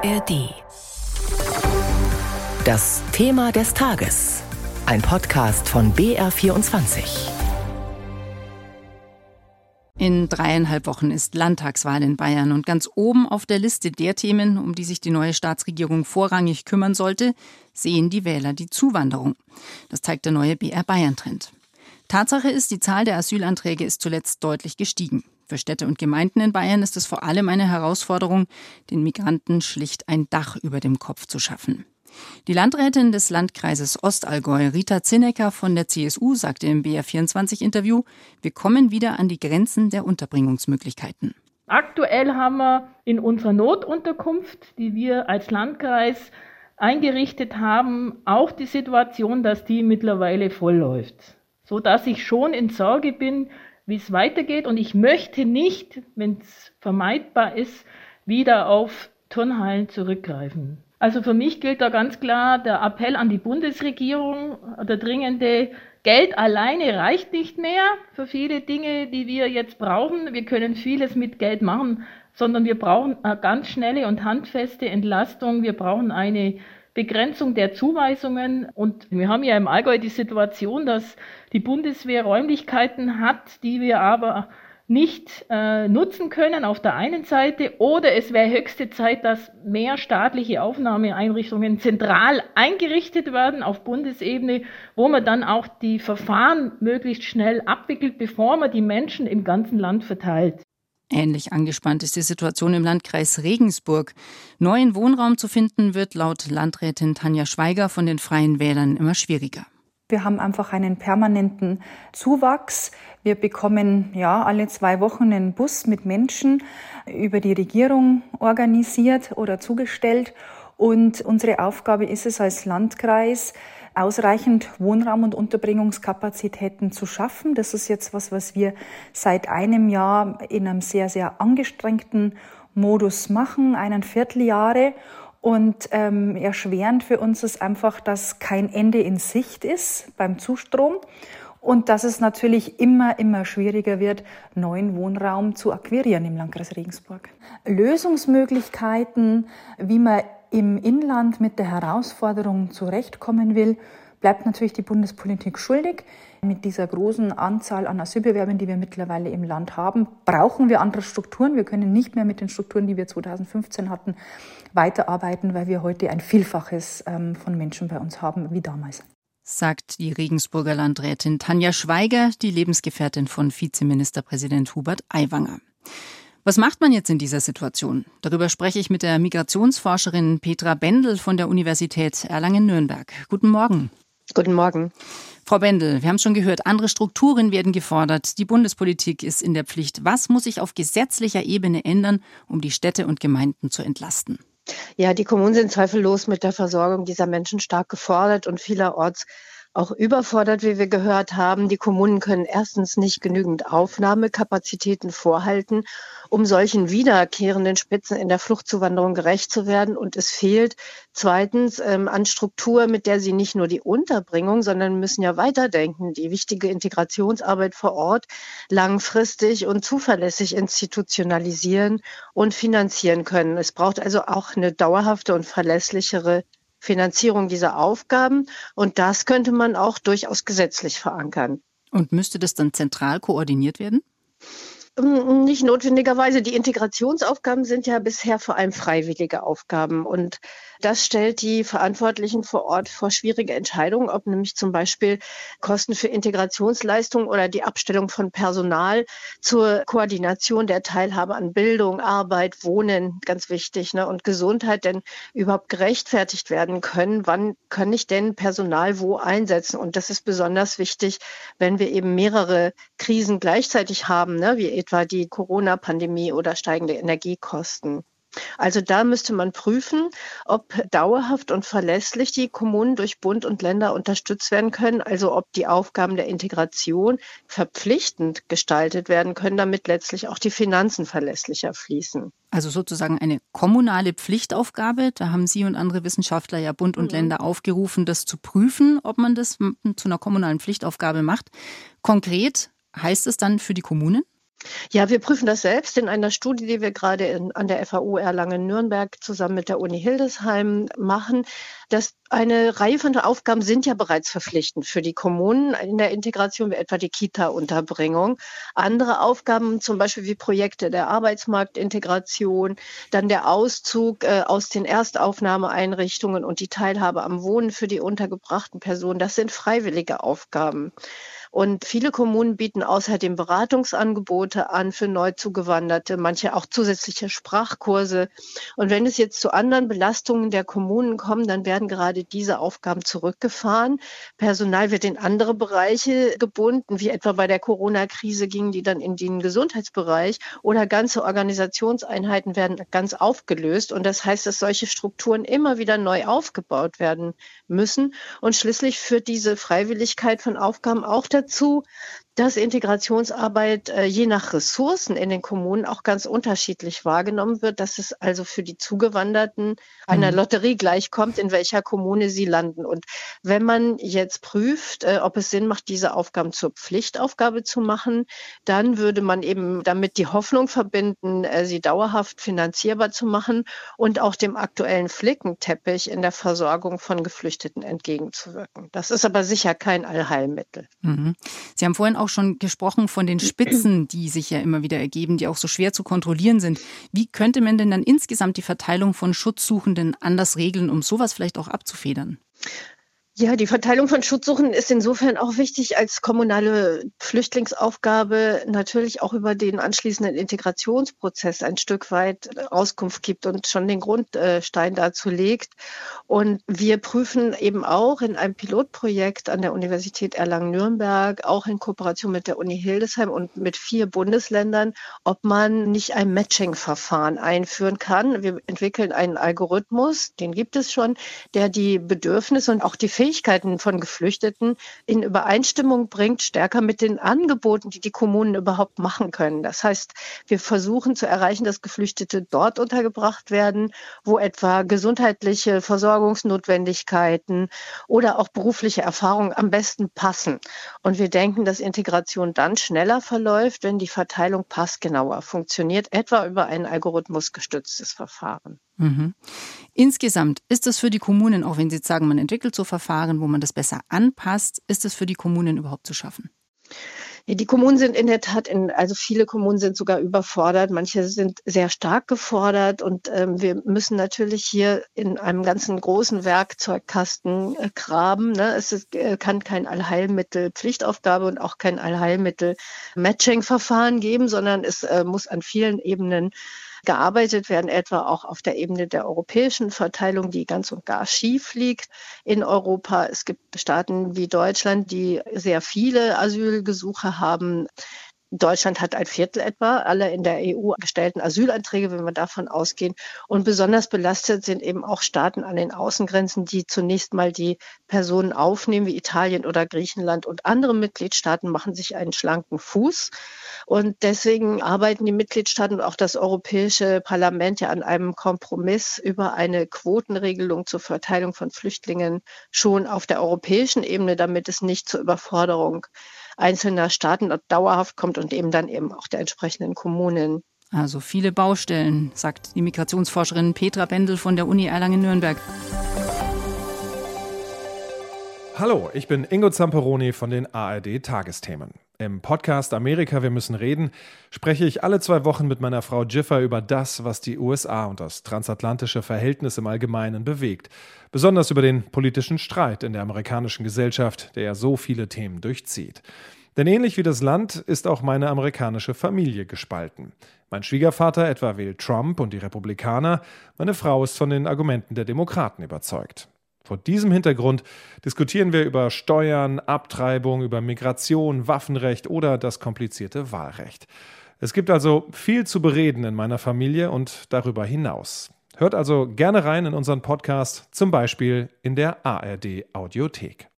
ARD. Das Thema des Tages. Ein Podcast von BR24. In dreieinhalb Wochen ist Landtagswahl in Bayern und ganz oben auf der Liste der Themen, um die sich die neue Staatsregierung vorrangig kümmern sollte, sehen die Wähler die Zuwanderung. Das zeigt der neue BR Bayern Trend. Tatsache ist, die Zahl der Asylanträge ist zuletzt deutlich gestiegen. Für Städte und Gemeinden in Bayern ist es vor allem eine Herausforderung, den Migranten schlicht ein Dach über dem Kopf zu schaffen. Die Landrätin des Landkreises Ostallgäu, Rita Zinnecker von der CSU, sagte im BR24-Interview, wir kommen wieder an die Grenzen der Unterbringungsmöglichkeiten. Aktuell haben wir in unserer Notunterkunft, die wir als Landkreis eingerichtet haben, auch die Situation, dass die mittlerweile voll läuft. So dass ich schon in Sorge bin, wie es weitergeht. Und ich möchte nicht, wenn es vermeidbar ist, wieder auf Turnhallen zurückgreifen. Also für mich gilt da ganz klar der Appell an die Bundesregierung, der dringende Geld alleine reicht nicht mehr für viele Dinge, die wir jetzt brauchen. Wir können vieles mit Geld machen, sondern wir brauchen eine ganz schnelle und handfeste Entlastung. Wir brauchen eine Begrenzung der Zuweisungen. Und wir haben ja im Allgäu die Situation, dass die Bundeswehr Räumlichkeiten hat, die wir aber nicht äh, nutzen können auf der einen Seite oder es wäre höchste Zeit, dass mehr staatliche Aufnahmeeinrichtungen zentral eingerichtet werden auf Bundesebene, wo man dann auch die Verfahren möglichst schnell abwickelt, bevor man die Menschen im ganzen Land verteilt. Ähnlich angespannt ist die Situation im Landkreis Regensburg. Neuen Wohnraum zu finden wird laut Landrätin Tanja Schweiger von den Freien Wählern immer schwieriger. Wir haben einfach einen permanenten Zuwachs. Wir bekommen ja alle zwei Wochen einen Bus mit Menschen über die Regierung organisiert oder zugestellt. Und unsere Aufgabe ist es als Landkreis, ausreichend Wohnraum und Unterbringungskapazitäten zu schaffen. Das ist jetzt was, was wir seit einem Jahr in einem sehr, sehr angestrengten Modus machen, einen Vierteljahre. Und ähm, erschwerend für uns ist einfach, dass kein Ende in Sicht ist beim Zustrom und dass es natürlich immer, immer schwieriger wird, neuen Wohnraum zu akquirieren im Landkreis Regensburg. Lösungsmöglichkeiten, wie man im Inland mit der Herausforderung zurechtkommen will, bleibt natürlich die Bundespolitik schuldig. Mit dieser großen Anzahl an Asylbewerbern, die wir mittlerweile im Land haben, brauchen wir andere Strukturen. Wir können nicht mehr mit den Strukturen, die wir 2015 hatten, weiterarbeiten, weil wir heute ein Vielfaches ähm, von Menschen bei uns haben wie damals. Sagt die Regensburger Landrätin Tanja Schweiger, die Lebensgefährtin von Vizeministerpräsident Hubert Aiwanger. Was macht man jetzt in dieser Situation? Darüber spreche ich mit der Migrationsforscherin Petra Bendel von der Universität Erlangen-Nürnberg. Guten Morgen. Guten Morgen. Frau Bendel, wir haben schon gehört, andere Strukturen werden gefordert. Die Bundespolitik ist in der Pflicht. Was muss sich auf gesetzlicher Ebene ändern, um die Städte und Gemeinden zu entlasten? Ja, die Kommunen sind zweifellos mit der Versorgung dieser Menschen stark gefordert und vielerorts auch überfordert, wie wir gehört haben. Die Kommunen können erstens nicht genügend Aufnahmekapazitäten vorhalten, um solchen wiederkehrenden Spitzen in der Fluchtzuwanderung gerecht zu werden. Und es fehlt zweitens ähm, an Struktur, mit der sie nicht nur die Unterbringung, sondern müssen ja weiterdenken, die wichtige Integrationsarbeit vor Ort langfristig und zuverlässig institutionalisieren und finanzieren können. Es braucht also auch eine dauerhafte und verlässlichere Finanzierung dieser Aufgaben. Und das könnte man auch durchaus gesetzlich verankern. Und müsste das dann zentral koordiniert werden? Ähm, nicht notwendigerweise. Die Integrationsaufgaben sind ja bisher vor allem freiwillige Aufgaben. Und das stellt die Verantwortlichen vor Ort vor schwierige Entscheidungen, ob nämlich zum Beispiel Kosten für Integrationsleistungen oder die Abstellung von Personal zur Koordination der Teilhabe an Bildung, Arbeit, Wohnen, ganz wichtig, ne, und Gesundheit denn überhaupt gerechtfertigt werden können. Wann kann ich denn Personal wo einsetzen? Und das ist besonders wichtig, wenn wir eben mehrere Krisen gleichzeitig haben, ne, wie etwa die Corona-Pandemie oder steigende Energiekosten. Also da müsste man prüfen, ob dauerhaft und verlässlich die Kommunen durch Bund und Länder unterstützt werden können, also ob die Aufgaben der Integration verpflichtend gestaltet werden können, damit letztlich auch die Finanzen verlässlicher fließen. Also sozusagen eine kommunale Pflichtaufgabe. Da haben Sie und andere Wissenschaftler ja Bund und mhm. Länder aufgerufen, das zu prüfen, ob man das zu einer kommunalen Pflichtaufgabe macht. Konkret heißt es dann für die Kommunen? Ja, wir prüfen das selbst in einer Studie, die wir gerade in, an der FAU Erlangen-Nürnberg zusammen mit der Uni Hildesheim machen. dass eine Reihe von Aufgaben sind ja bereits verpflichtend für die Kommunen in der Integration, wie etwa die Kita-Unterbringung. Andere Aufgaben, zum Beispiel wie Projekte der Arbeitsmarktintegration, dann der Auszug äh, aus den Erstaufnahmeeinrichtungen und die Teilhabe am Wohnen für die untergebrachten Personen, das sind freiwillige Aufgaben. Und viele Kommunen bieten außerdem Beratungsangebote an für Neuzugewanderte, manche auch zusätzliche Sprachkurse. Und wenn es jetzt zu anderen Belastungen der Kommunen kommt, dann werden gerade diese Aufgaben zurückgefahren. Personal wird in andere Bereiche gebunden, wie etwa bei der Corona-Krise gingen die dann in den Gesundheitsbereich oder ganze Organisationseinheiten werden ganz aufgelöst. Und das heißt, dass solche Strukturen immer wieder neu aufgebaut werden müssen. Und schließlich führt diese Freiwilligkeit von Aufgaben auch dazu, dazu, dass Integrationsarbeit äh, je nach Ressourcen in den Kommunen auch ganz unterschiedlich wahrgenommen wird, dass es also für die Zugewanderten einer mhm. Lotterie gleichkommt, in welcher Kommune sie landen. Und wenn man jetzt prüft, äh, ob es Sinn macht, diese Aufgaben zur Pflichtaufgabe zu machen, dann würde man eben damit die Hoffnung verbinden, äh, sie dauerhaft finanzierbar zu machen und auch dem aktuellen Flickenteppich in der Versorgung von Geflüchteten entgegenzuwirken. Das ist aber sicher kein Allheilmittel. Mhm. Sie haben vorhin auch auch schon gesprochen von den Spitzen, die sich ja immer wieder ergeben, die auch so schwer zu kontrollieren sind. Wie könnte man denn dann insgesamt die Verteilung von Schutzsuchenden anders regeln, um sowas vielleicht auch abzufedern? Ja, die Verteilung von Schutzsuchen ist insofern auch wichtig als kommunale Flüchtlingsaufgabe natürlich auch über den anschließenden Integrationsprozess ein Stück weit Auskunft gibt und schon den Grundstein dazu legt. Und wir prüfen eben auch in einem Pilotprojekt an der Universität Erlangen-Nürnberg, auch in Kooperation mit der Uni Hildesheim und mit vier Bundesländern, ob man nicht ein Matching-Verfahren einführen kann. Wir entwickeln einen Algorithmus, den gibt es schon, der die Bedürfnisse und auch die Fähigkeiten Fähigkeiten von Geflüchteten in Übereinstimmung bringt, stärker mit den Angeboten, die die Kommunen überhaupt machen können. Das heißt, wir versuchen zu erreichen, dass Geflüchtete dort untergebracht werden, wo etwa gesundheitliche Versorgungsnotwendigkeiten oder auch berufliche Erfahrungen am besten passen. Und wir denken, dass Integration dann schneller verläuft, wenn die Verteilung passgenauer funktioniert, etwa über ein algorithmusgestütztes Verfahren. Mhm. Insgesamt ist es für die Kommunen, auch wenn Sie jetzt sagen, man entwickelt so Verfahren, wo man das besser anpasst, ist es für die Kommunen überhaupt zu schaffen? Die Kommunen sind in der Tat, in, also viele Kommunen sind sogar überfordert, manche sind sehr stark gefordert und ähm, wir müssen natürlich hier in einem ganzen großen Werkzeugkasten äh, graben. Ne? Es ist, äh, kann kein Allheilmittel Pflichtaufgabe und auch kein Allheilmittel Matching-Verfahren geben, sondern es äh, muss an vielen Ebenen gearbeitet werden, etwa auch auf der Ebene der europäischen Verteilung, die ganz und gar schief liegt in Europa. Es gibt Staaten wie Deutschland, die sehr viele Asylgesuche haben. Deutschland hat ein Viertel etwa aller in der EU gestellten Asylanträge, wenn wir davon ausgehen. Und besonders belastet sind eben auch Staaten an den Außengrenzen, die zunächst mal die Personen aufnehmen, wie Italien oder Griechenland. Und andere Mitgliedstaaten machen sich einen schlanken Fuß. Und deswegen arbeiten die Mitgliedstaaten und auch das Europäische Parlament ja an einem Kompromiss über eine Quotenregelung zur Verteilung von Flüchtlingen schon auf der europäischen Ebene, damit es nicht zur Überforderung einzelner Staaten dauerhaft kommt und eben dann eben auch der entsprechenden Kommunen. Also viele Baustellen, sagt die Migrationsforscherin Petra Bendel von der Uni Erlangen-Nürnberg. Hallo, ich bin Ingo Zamperoni von den ARD Tagesthemen. Im Podcast Amerika, wir müssen reden, spreche ich alle zwei Wochen mit meiner Frau Jiffer über das, was die USA und das transatlantische Verhältnis im Allgemeinen bewegt. Besonders über den politischen Streit in der amerikanischen Gesellschaft, der ja so viele Themen durchzieht. Denn ähnlich wie das Land ist auch meine amerikanische Familie gespalten. Mein Schwiegervater etwa wählt Trump und die Republikaner, meine Frau ist von den Argumenten der Demokraten überzeugt. Vor diesem Hintergrund diskutieren wir über Steuern, Abtreibung, über Migration, Waffenrecht oder das komplizierte Wahlrecht. Es gibt also viel zu bereden in meiner Familie und darüber hinaus. Hört also gerne rein in unseren Podcast, zum Beispiel in der ARD Audiothek.